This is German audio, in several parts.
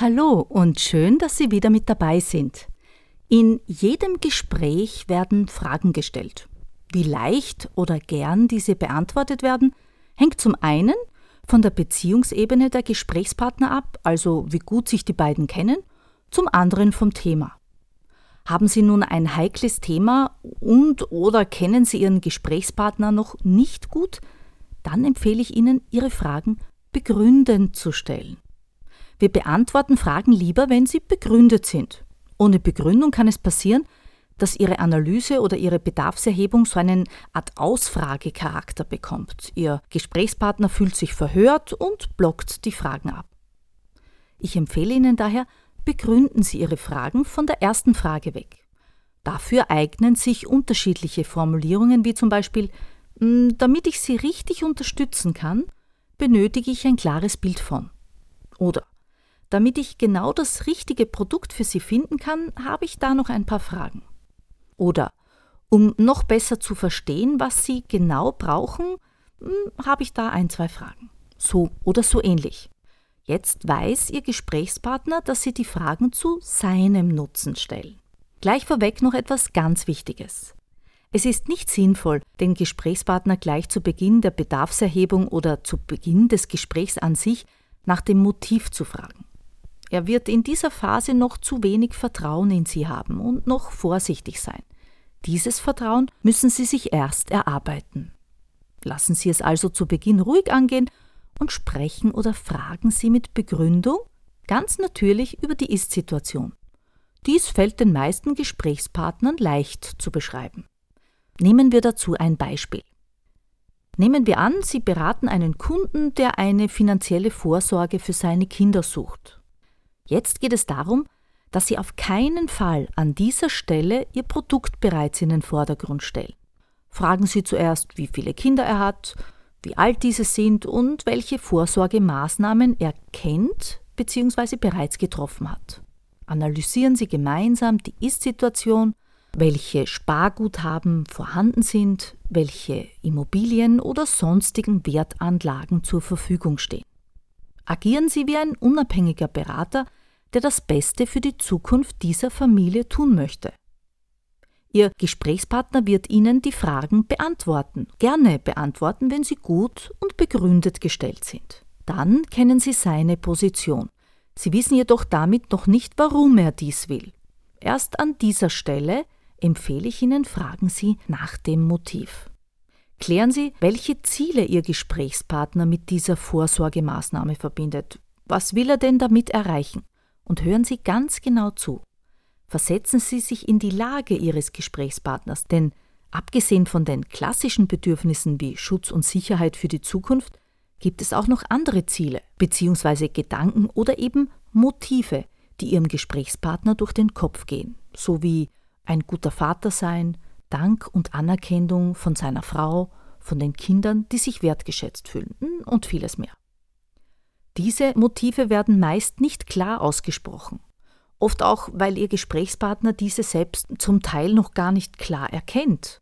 Hallo und schön, dass Sie wieder mit dabei sind. In jedem Gespräch werden Fragen gestellt. Wie leicht oder gern diese beantwortet werden, hängt zum einen von der Beziehungsebene der Gesprächspartner ab, also wie gut sich die beiden kennen, zum anderen vom Thema. Haben Sie nun ein heikles Thema und oder kennen Sie Ihren Gesprächspartner noch nicht gut, dann empfehle ich Ihnen, Ihre Fragen begründend zu stellen. Wir beantworten Fragen lieber, wenn sie begründet sind. Ohne Begründung kann es passieren, dass Ihre Analyse oder Ihre Bedarfserhebung so einen Art Ausfragecharakter bekommt. Ihr Gesprächspartner fühlt sich verhört und blockt die Fragen ab. Ich empfehle Ihnen daher, begründen Sie Ihre Fragen von der ersten Frage weg. Dafür eignen sich unterschiedliche Formulierungen, wie zum Beispiel, hm, damit ich Sie richtig unterstützen kann, benötige ich ein klares Bild von. Oder damit ich genau das richtige Produkt für Sie finden kann, habe ich da noch ein paar Fragen. Oder um noch besser zu verstehen, was Sie genau brauchen, hm, habe ich da ein, zwei Fragen. So oder so ähnlich. Jetzt weiß Ihr Gesprächspartner, dass Sie die Fragen zu seinem Nutzen stellen. Gleich vorweg noch etwas ganz Wichtiges. Es ist nicht sinnvoll, den Gesprächspartner gleich zu Beginn der Bedarfserhebung oder zu Beginn des Gesprächs an sich nach dem Motiv zu fragen. Er wird in dieser Phase noch zu wenig Vertrauen in Sie haben und noch vorsichtig sein. Dieses Vertrauen müssen Sie sich erst erarbeiten. Lassen Sie es also zu Beginn ruhig angehen und sprechen oder fragen Sie mit Begründung ganz natürlich über die Ist-Situation. Dies fällt den meisten Gesprächspartnern leicht zu beschreiben. Nehmen wir dazu ein Beispiel. Nehmen wir an, Sie beraten einen Kunden, der eine finanzielle Vorsorge für seine Kinder sucht. Jetzt geht es darum, dass Sie auf keinen Fall an dieser Stelle Ihr Produkt bereits in den Vordergrund stellen. Fragen Sie zuerst, wie viele Kinder er hat, wie alt diese sind und welche Vorsorgemaßnahmen er kennt bzw. bereits getroffen hat. Analysieren Sie gemeinsam die Ist-Situation, welche Sparguthaben vorhanden sind, welche Immobilien oder sonstigen Wertanlagen zur Verfügung stehen. Agieren Sie wie ein unabhängiger Berater, der das Beste für die Zukunft dieser Familie tun möchte. Ihr Gesprächspartner wird Ihnen die Fragen beantworten, gerne beantworten, wenn sie gut und begründet gestellt sind. Dann kennen Sie seine Position. Sie wissen jedoch damit noch nicht, warum er dies will. Erst an dieser Stelle empfehle ich Ihnen, fragen Sie nach dem Motiv. Klären Sie, welche Ziele Ihr Gesprächspartner mit dieser Vorsorgemaßnahme verbindet. Was will er denn damit erreichen? Und hören Sie ganz genau zu. Versetzen Sie sich in die Lage Ihres Gesprächspartners, denn abgesehen von den klassischen Bedürfnissen wie Schutz und Sicherheit für die Zukunft, gibt es auch noch andere Ziele bzw. Gedanken oder eben Motive, die Ihrem Gesprächspartner durch den Kopf gehen, sowie ein guter Vater sein, Dank und Anerkennung von seiner Frau, von den Kindern, die sich wertgeschätzt fühlen und vieles mehr. Diese Motive werden meist nicht klar ausgesprochen. Oft auch, weil Ihr Gesprächspartner diese selbst zum Teil noch gar nicht klar erkennt.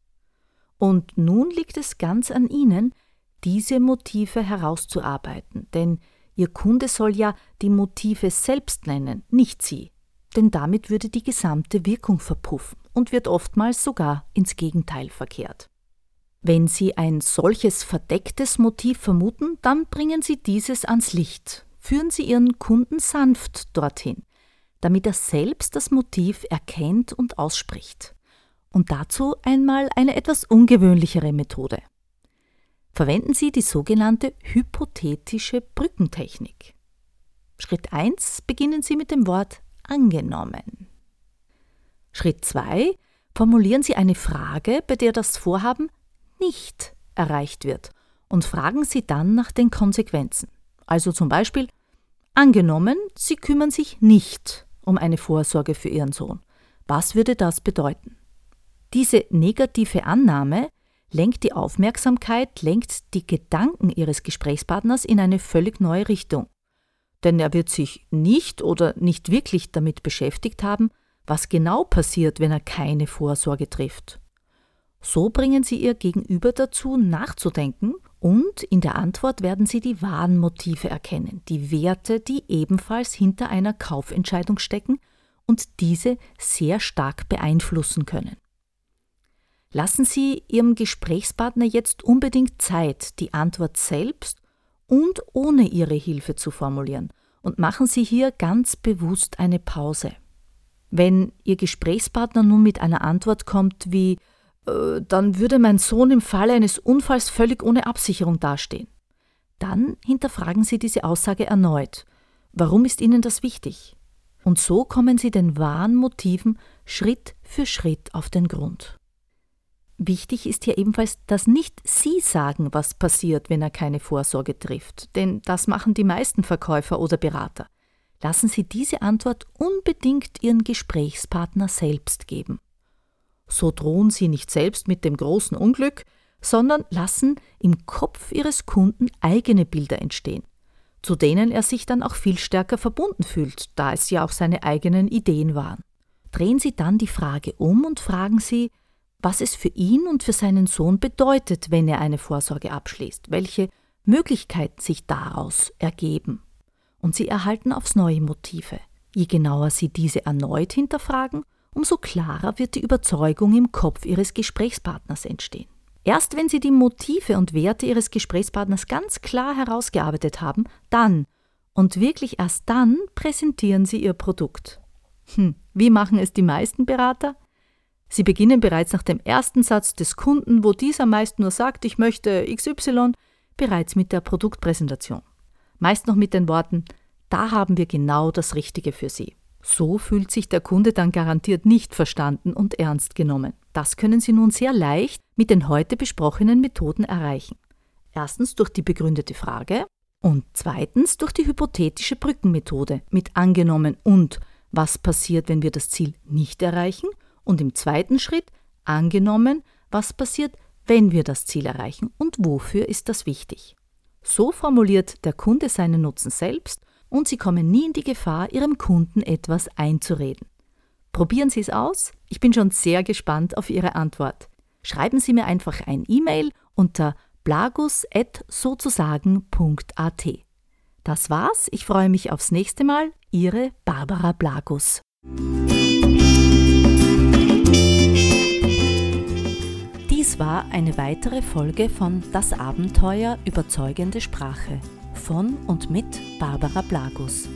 Und nun liegt es ganz an Ihnen, diese Motive herauszuarbeiten, denn Ihr Kunde soll ja die Motive selbst nennen, nicht Sie, denn damit würde die gesamte Wirkung verpuffen und wird oftmals sogar ins Gegenteil verkehrt. Wenn Sie ein solches verdecktes Motiv vermuten, dann bringen Sie dieses ans Licht. Führen Sie Ihren Kunden sanft dorthin, damit er selbst das Motiv erkennt und ausspricht. Und dazu einmal eine etwas ungewöhnlichere Methode. Verwenden Sie die sogenannte hypothetische Brückentechnik. Schritt 1 beginnen Sie mit dem Wort angenommen. Schritt 2 formulieren Sie eine Frage, bei der das Vorhaben nicht erreicht wird und fragen Sie dann nach den Konsequenzen. Also zum Beispiel, Angenommen, Sie kümmern sich nicht um eine Vorsorge für Ihren Sohn. Was würde das bedeuten? Diese negative Annahme lenkt die Aufmerksamkeit, lenkt die Gedanken Ihres Gesprächspartners in eine völlig neue Richtung. Denn er wird sich nicht oder nicht wirklich damit beschäftigt haben, was genau passiert, wenn er keine Vorsorge trifft. So bringen Sie Ihr Gegenüber dazu, nachzudenken und in der Antwort werden Sie die wahren Motive erkennen, die Werte, die ebenfalls hinter einer Kaufentscheidung stecken und diese sehr stark beeinflussen können. Lassen Sie Ihrem Gesprächspartner jetzt unbedingt Zeit, die Antwort selbst und ohne Ihre Hilfe zu formulieren und machen Sie hier ganz bewusst eine Pause. Wenn Ihr Gesprächspartner nun mit einer Antwort kommt wie dann würde mein Sohn im Falle eines Unfalls völlig ohne Absicherung dastehen. Dann hinterfragen Sie diese Aussage erneut. Warum ist Ihnen das wichtig? Und so kommen Sie den wahren Motiven Schritt für Schritt auf den Grund. Wichtig ist hier ebenfalls, dass nicht Sie sagen, was passiert, wenn er keine Vorsorge trifft, denn das machen die meisten Verkäufer oder Berater. Lassen Sie diese Antwort unbedingt Ihren Gesprächspartner selbst geben. So drohen sie nicht selbst mit dem großen Unglück, sondern lassen im Kopf ihres Kunden eigene Bilder entstehen, zu denen er sich dann auch viel stärker verbunden fühlt, da es ja auch seine eigenen Ideen waren. Drehen Sie dann die Frage um und fragen Sie, was es für ihn und für seinen Sohn bedeutet, wenn er eine Vorsorge abschließt, welche Möglichkeiten sich daraus ergeben. Und Sie erhalten aufs neue Motive. Je genauer Sie diese erneut hinterfragen, umso klarer wird die Überzeugung im Kopf Ihres Gesprächspartners entstehen. Erst wenn Sie die Motive und Werte Ihres Gesprächspartners ganz klar herausgearbeitet haben, dann und wirklich erst dann präsentieren Sie Ihr Produkt. Hm, wie machen es die meisten Berater? Sie beginnen bereits nach dem ersten Satz des Kunden, wo dieser meist nur sagt, ich möchte XY, bereits mit der Produktpräsentation. Meist noch mit den Worten, da haben wir genau das Richtige für Sie. So fühlt sich der Kunde dann garantiert nicht verstanden und ernst genommen. Das können Sie nun sehr leicht mit den heute besprochenen Methoden erreichen. Erstens durch die begründete Frage und zweitens durch die hypothetische Brückenmethode mit angenommen und was passiert, wenn wir das Ziel nicht erreichen und im zweiten Schritt angenommen, was passiert, wenn wir das Ziel erreichen und wofür ist das wichtig. So formuliert der Kunde seinen Nutzen selbst und Sie kommen nie in die Gefahr, Ihrem Kunden etwas einzureden. Probieren Sie es aus. Ich bin schon sehr gespannt auf Ihre Antwort. Schreiben Sie mir einfach ein E-Mail unter blagus.sozusagen.at. Das war's. Ich freue mich aufs nächste Mal. Ihre Barbara Blagus. Dies war eine weitere Folge von Das Abenteuer überzeugende Sprache von und mit Barbara Blagus.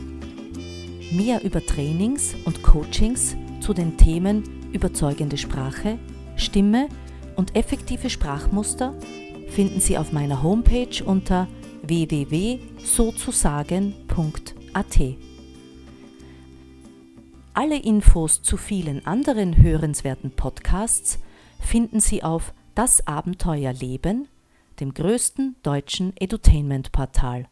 Mehr über Trainings und Coachings zu den Themen überzeugende Sprache, Stimme und effektive Sprachmuster finden Sie auf meiner Homepage unter www.sozusagen.at. Alle Infos zu vielen anderen hörenswerten Podcasts finden Sie auf Das Abenteuer Leben, dem größten deutschen Edutainment-Portal.